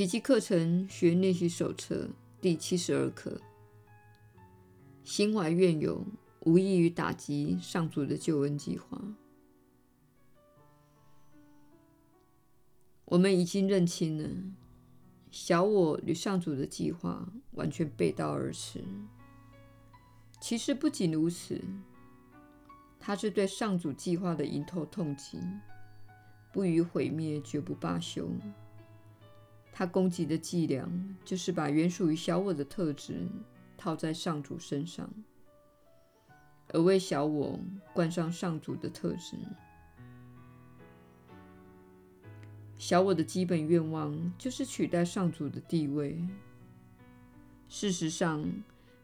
奇迹课程学练习手册第七十二课：心怀怨尤，无异于打击上主的救恩计划。我们已经认清了，小我与上主的计划完全背道而驰。其实不仅如此，它是对上主计划的迎头痛击，不予毁灭，绝不罢休。他攻击的伎俩，就是把原属于小我的特质套在上主身上，而为小我冠上上主的特质。小我的基本愿望就是取代上主的地位。事实上，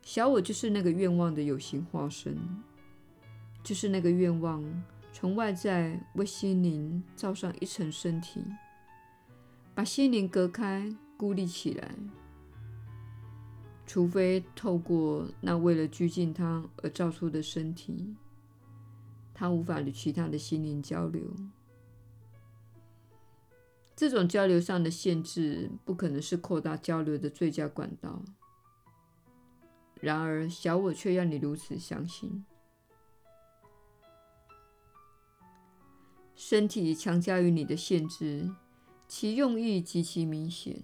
小我就是那个愿望的有形化身，就是那个愿望从外在为心灵罩上一层身体，把心灵隔开、孤立起来。除非透过那为了拘禁他而造出的身体，他无法与其他的心灵交流。这种交流上的限制，不可能是扩大交流的最佳管道。然而，小我却要你如此相信。身体强加于你的限制，其用意极其明显。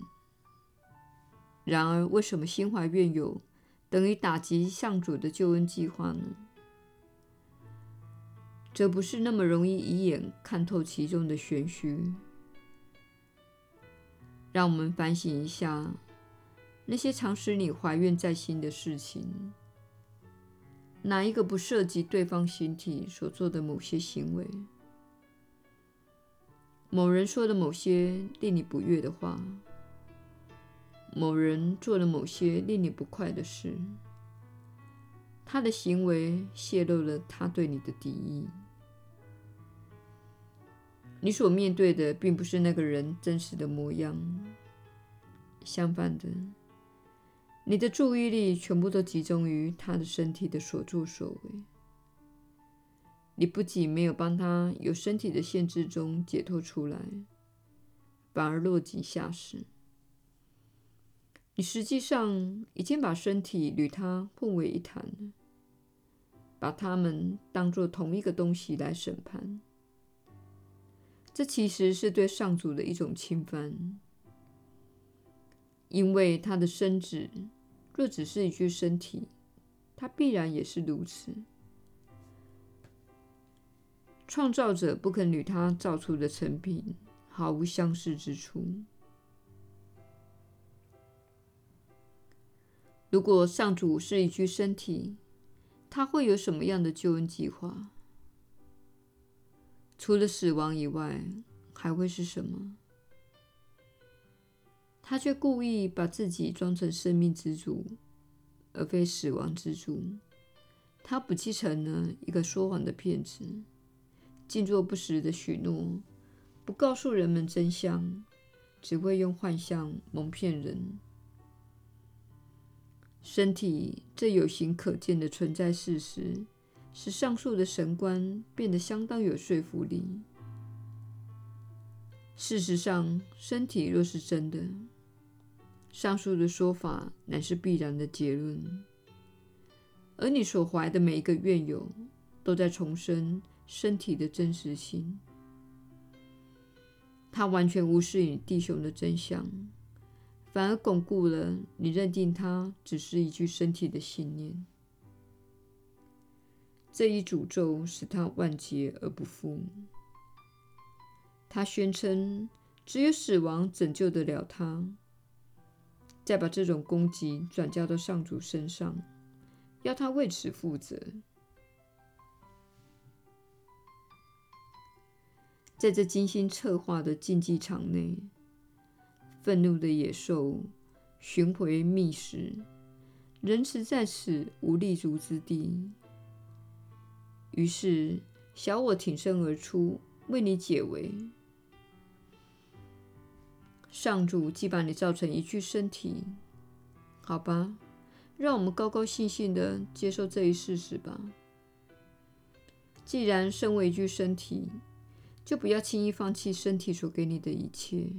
然而，为什么心怀怨尤等于打击上主的救恩计划呢？这不是那么容易一眼看透其中的玄虚。让我们反省一下。那些常使你怀怨在心的事情，哪一个不涉及对方形体所做的某些行为？某人说的某些令你不悦的话，某人做了某些令你不快的事，他的行为泄露了他对你的敌意。你所面对的并不是那个人真实的模样，相反的。你的注意力全部都集中于他的身体的所作所为，你不仅没有帮他由身体的限制中解脱出来，反而落井下石。你实际上已经把身体与他混为一谈，把他们当作同一个东西来审判。这其实是对上主的一种侵犯，因为他的身子。若只是一具身体，他必然也是如此。创造者不肯与他造出的成品毫无相似之处。如果上主是一具身体，他会有什么样的救恩计划？除了死亡以外，还会是什么？他却故意把自己装成生命之主，而非死亡之主。他不继承了一个说谎的骗子，尽做不实的许诺，不告诉人们真相，只会用幻象蒙骗人。身体这有形可见的存在事实，使上述的神观变得相当有说服力。事实上，身体若是真的，上述的说法乃是必然的结论，而你所怀的每一个怨友，都在重申身体的真实性。它完全无视你弟兄的真相，反而巩固了你认定它只是一具身体的信念。这一诅咒使他万劫而不复。他宣称，只有死亡拯救得了他。再把这种攻击转嫁到上主身上，要他为此负责。在这精心策划的竞技场内，愤怒的野兽寻回觅食，仁慈在此无立足之地。于是，小我挺身而出，为你解围。上主既把你造成一具身体，好吧，让我们高高兴兴地接受这一事实吧。既然身为一具身体，就不要轻易放弃身体所给你的一切。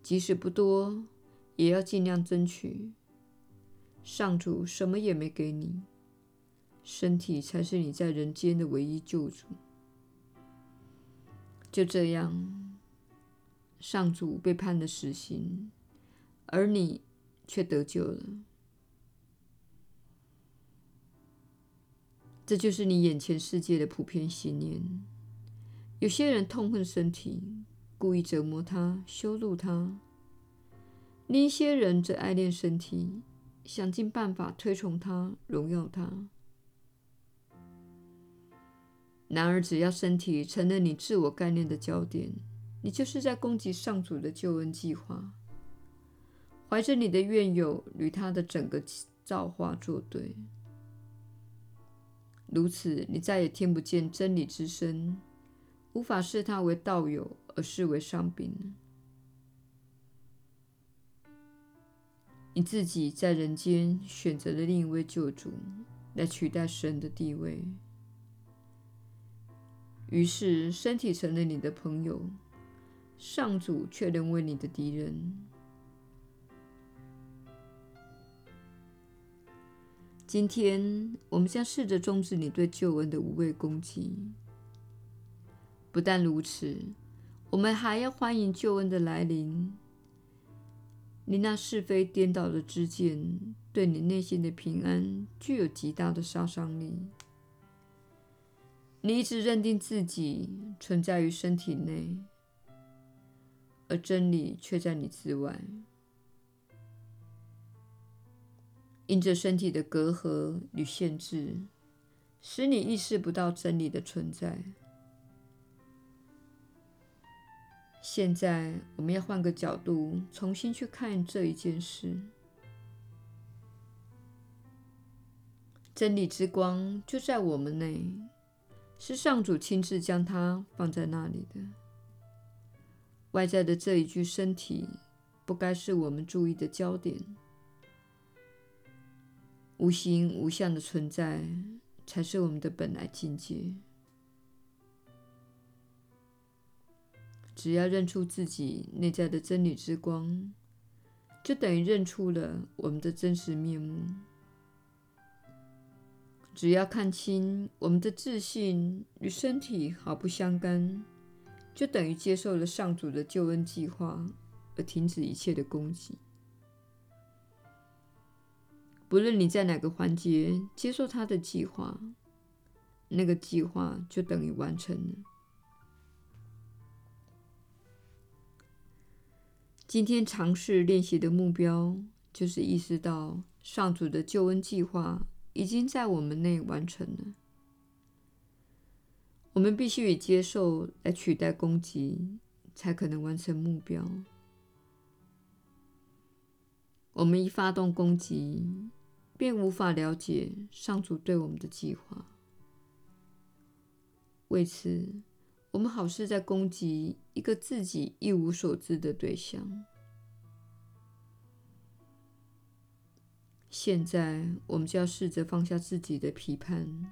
即使不多，也要尽量争取。上主什么也没给你，身体才是你在人间的唯一救主。就这样，上主被判了死刑，而你却得救了。这就是你眼前世界的普遍信念。有些人痛恨身体，故意折磨它、羞辱它；另一些人则爱恋身体，想尽办法推崇它、荣耀它。然而，只要身体成了你自我概念的焦点，你就是在攻击上主的救恩计划，怀着你的怨尤与他的整个造化作对。如此，你再也听不见真理之声，无法视他为道友，而视为上宾。你自己在人间选择了另一位救主，来取代神的地位。于是，身体成了你的朋友，上主却沦为你的敌人。今天，我们将试着终止你对救恩的无谓攻击。不但如此，我们还要欢迎救恩的来临。你那是非颠倒的知见，对你内心的平安具有极大的杀伤力。你一直认定自己存在于身体内，而真理却在你之外。因着身体的隔阂与限制，使你意识不到真理的存在。现在，我们要换个角度，重新去看这一件事。真理之光就在我们内。是上主亲自将它放在那里的。外在的这一具身体，不该是我们注意的焦点。无形无相的存在，才是我们的本来境界。只要认出自己内在的真理之光，就等于认出了我们的真实面目。只要看清我们的自信与身体毫不相干，就等于接受了上主的救恩计划，而停止一切的攻击。不论你在哪个环节接受他的计划，那个计划就等于完成了。今天尝试练习的目标，就是意识到上主的救恩计划。已经在我们内完成了。我们必须以接受来取代攻击，才可能完成目标。我们一发动攻击，便无法了解上主对我们的计划。为此，我们好似在攻击一个自己一无所知的对象。现在，我们就要试着放下自己的批判，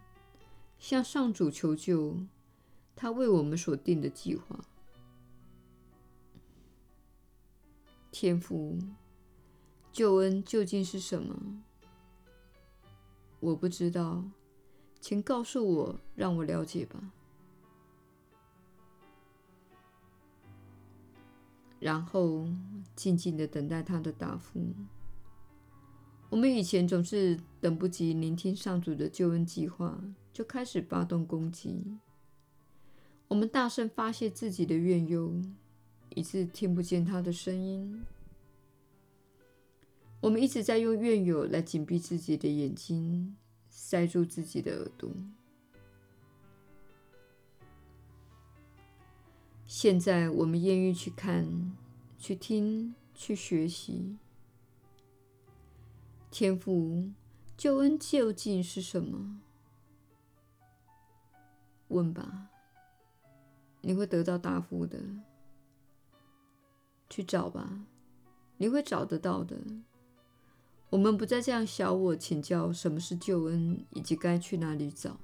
向上主求救，他为我们所定的计划。天父，救恩究竟是什么？我不知道，请告诉我，让我了解吧。然后，静静的等待他的答复。我们以前总是等不及聆听上主的救恩计划，就开始发动攻击。我们大声发泄自己的怨尤，以致听不见他的声音。我们一直在用怨尤来紧闭自己的眼睛，塞住自己的耳朵。现在，我们愿意去看、去听、去学习。天父，救恩究竟是什么？问吧，你会得到答复的。去找吧，你会找得到的。我们不再这样小我请教什么是救恩，以及该去哪里找。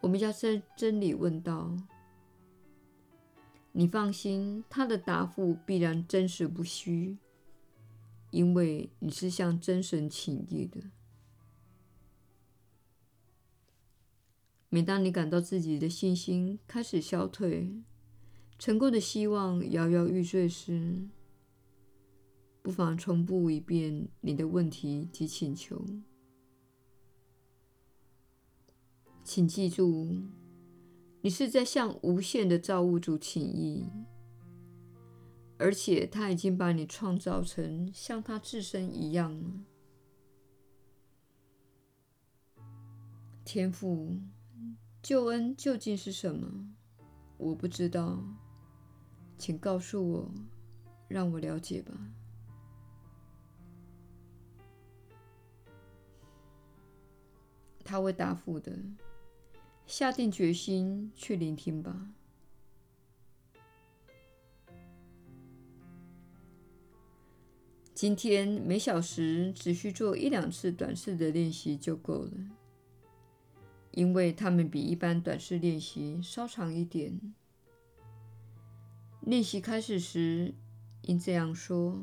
我们要真真理问道：你放心，他的答复必然真实不虚，因为你是向真神请益的。每当你感到自己的信心开始消退，成功的希望摇摇欲坠时，不妨重复一遍你的问题及请求。请记住，你是在向无限的造物主请益，而且他已经把你创造成像他自身一样了。天父。救恩究竟是什么？我不知道，请告诉我，让我了解吧。他会答复的。下定决心去聆听吧。今天每小时只需做一两次短式的练习就够了。因为它们比一般短视练习稍长一点。练习开始时，应这样说：“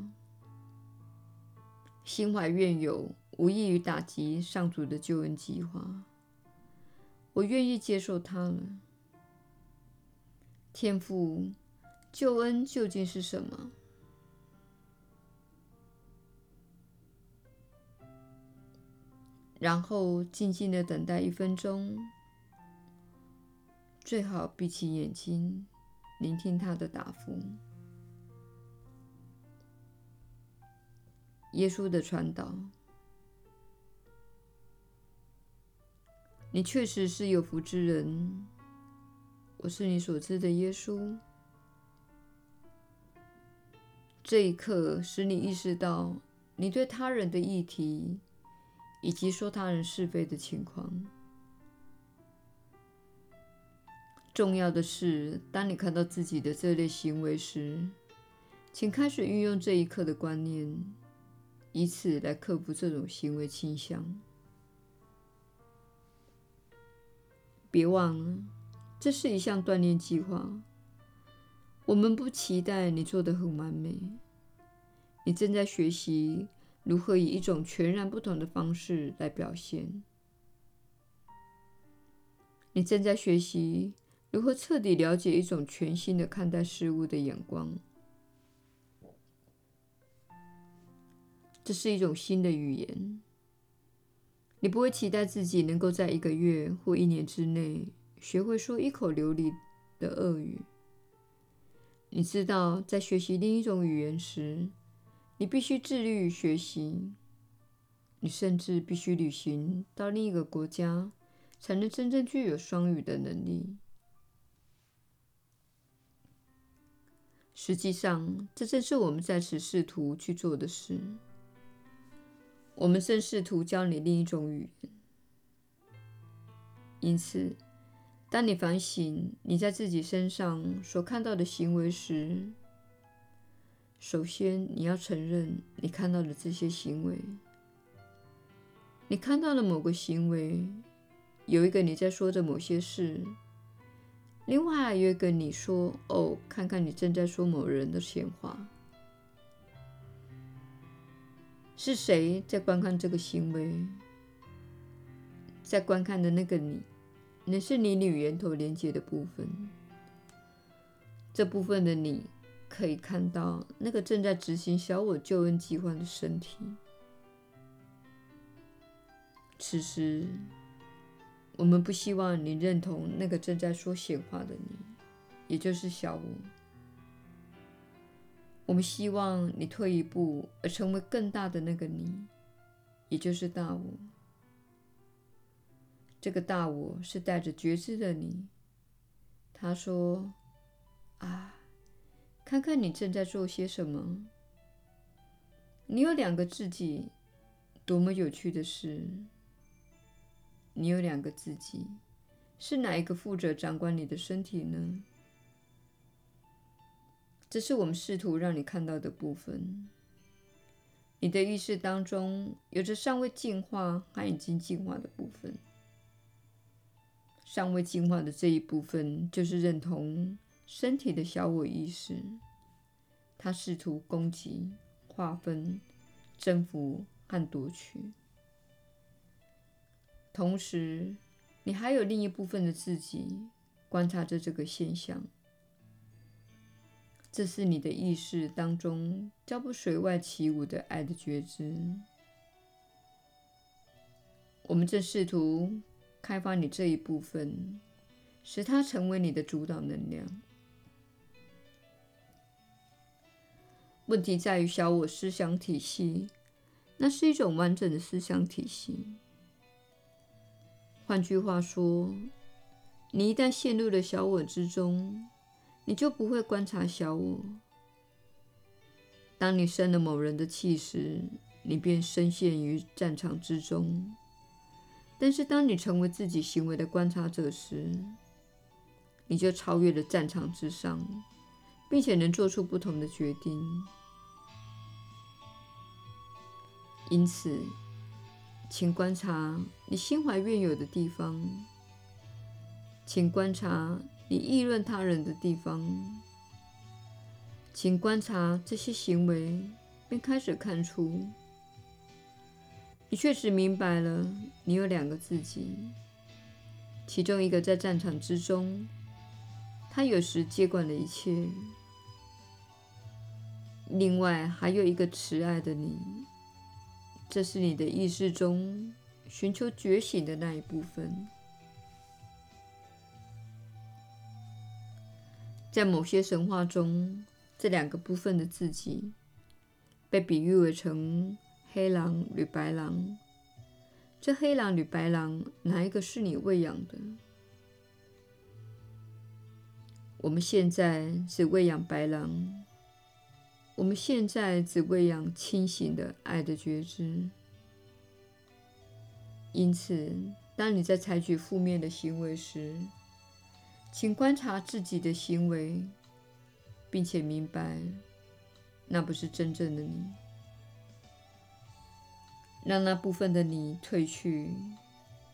心怀怨尤，无异于打击上主的救恩计划。我愿意接受它了。天父，救恩究竟是什么？”然后静静的等待一分钟，最好闭起眼睛，聆听他的答复。耶稣的传导，你确实是有福之人。我是你所知的耶稣。这一刻使你意识到，你对他人的议题。以及说他人是非的情况。重要的是，当你看到自己的这类行为时，请开始运用这一刻的观念，以此来克服这种行为倾向。别忘了，这是一项锻炼计划。我们不期待你做得很完美，你正在学习。如何以一种全然不同的方式来表现？你正在学习如何彻底了解一种全新的看待事物的眼光。这是一种新的语言。你不会期待自己能够在一个月或一年之内学会说一口流利的俄语。你知道，在学习另一种语言时，你必须致力于学习，你甚至必须旅行到另一个国家，才能真正具有双语的能力。实际上，这正是我们在此试图去做的事。我们正试图教你另一种语言。因此，当你反省你在自己身上所看到的行为时，首先，你要承认你看到的这些行为。你看到了某个行为，有一个你在说着某些事，另外有一个你说：“哦，看看你正在说某人的闲话。”是谁在观看这个行为？在观看的那个你，那是你与源头连接的部分。这部分的你。可以看到那个正在执行小我救恩计划的身体。此时，我们不希望你认同那个正在说闲话的你，也就是小我。我们希望你退一步，而成为更大的那个你，也就是大我。这个大我是带着觉知的你。他说：“啊。”看看你正在做些什么。你有两个自己，多么有趣的事！你有两个自己，是哪一个负责掌管你的身体呢？这是我们试图让你看到的部分。你的意识当中有着尚未进化和已经进化的部分。尚未进化的这一部分，就是认同。身体的小我意识，它试图攻击、划分、征服和夺取。同时，你还有另一部分的自己观察着这个现象。这是你的意识当中较不随外起舞的爱的觉知。我们正试图开发你这一部分，使它成为你的主导能量。问题在于小我思想体系，那是一种完整的思想体系。换句话说，你一旦陷入了小我之中，你就不会观察小我。当你生了某人的气时，你便深陷于战场之中；但是当你成为自己行为的观察者时，你就超越了战场之上，并且能做出不同的决定。因此，请观察你心怀怨尤的地方，请观察。你议论他人的地方，请观察这些行为，并开始看出，你确实明白了，你有两个自己，其中一个在战场之中，他有时接管了一切；另外还有一个慈爱的你，这是你的意识中寻求觉醒的那一部分。在某些神话中，这两个部分的自己被比喻为成黑狼与白狼。这黑狼与白狼，哪一个是你喂养的？我们现在是喂养白狼。我们现在只喂养清醒的爱的觉知。因此，当你在采取负面的行为时，请观察自己的行为，并且明白，那不是真正的你。让那部分的你退去，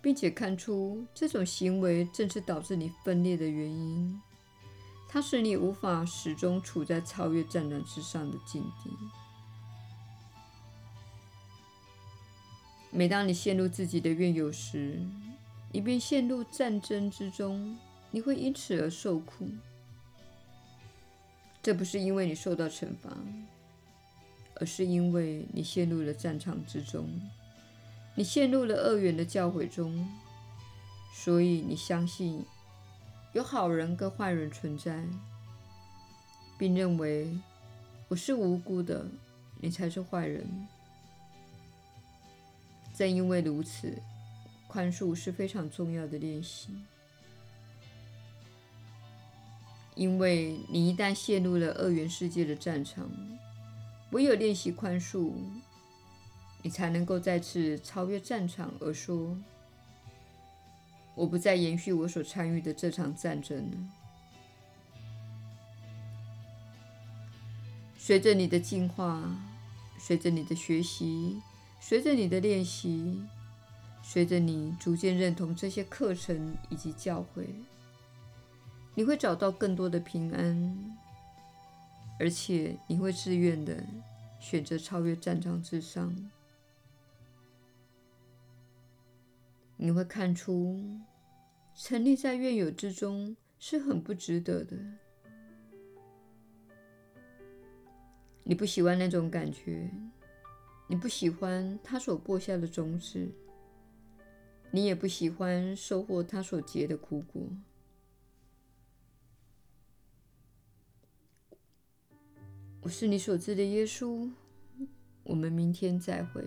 并且看出这种行为正是导致你分裂的原因。它使你无法始终处在超越战场之上的境地。每当你陷入自己的怨尤时，你便陷入战争之中。你会因此而受苦，这不是因为你受到惩罚，而是因为你陷入了战场之中，你陷入了二元的教诲中，所以你相信有好人跟坏人存在，并认为我是无辜的，你才是坏人。正因为如此，宽恕是非常重要的练习。因为你一旦陷入了二元世界的战场，唯有练习宽恕，你才能够再次超越战场，而说：“我不再延续我所参与的这场战争了。”随着你的进化，随着你的学习，随着你的练习，随着你逐渐认同这些课程以及教诲。你会找到更多的平安，而且你会自愿的选择超越战场之上。你会看出，沉溺在怨尤之中是很不值得的。你不喜欢那种感觉，你不喜欢他所播下的种子，你也不喜欢收获他所结的苦果。我是你所知的耶稣，我们明天再会。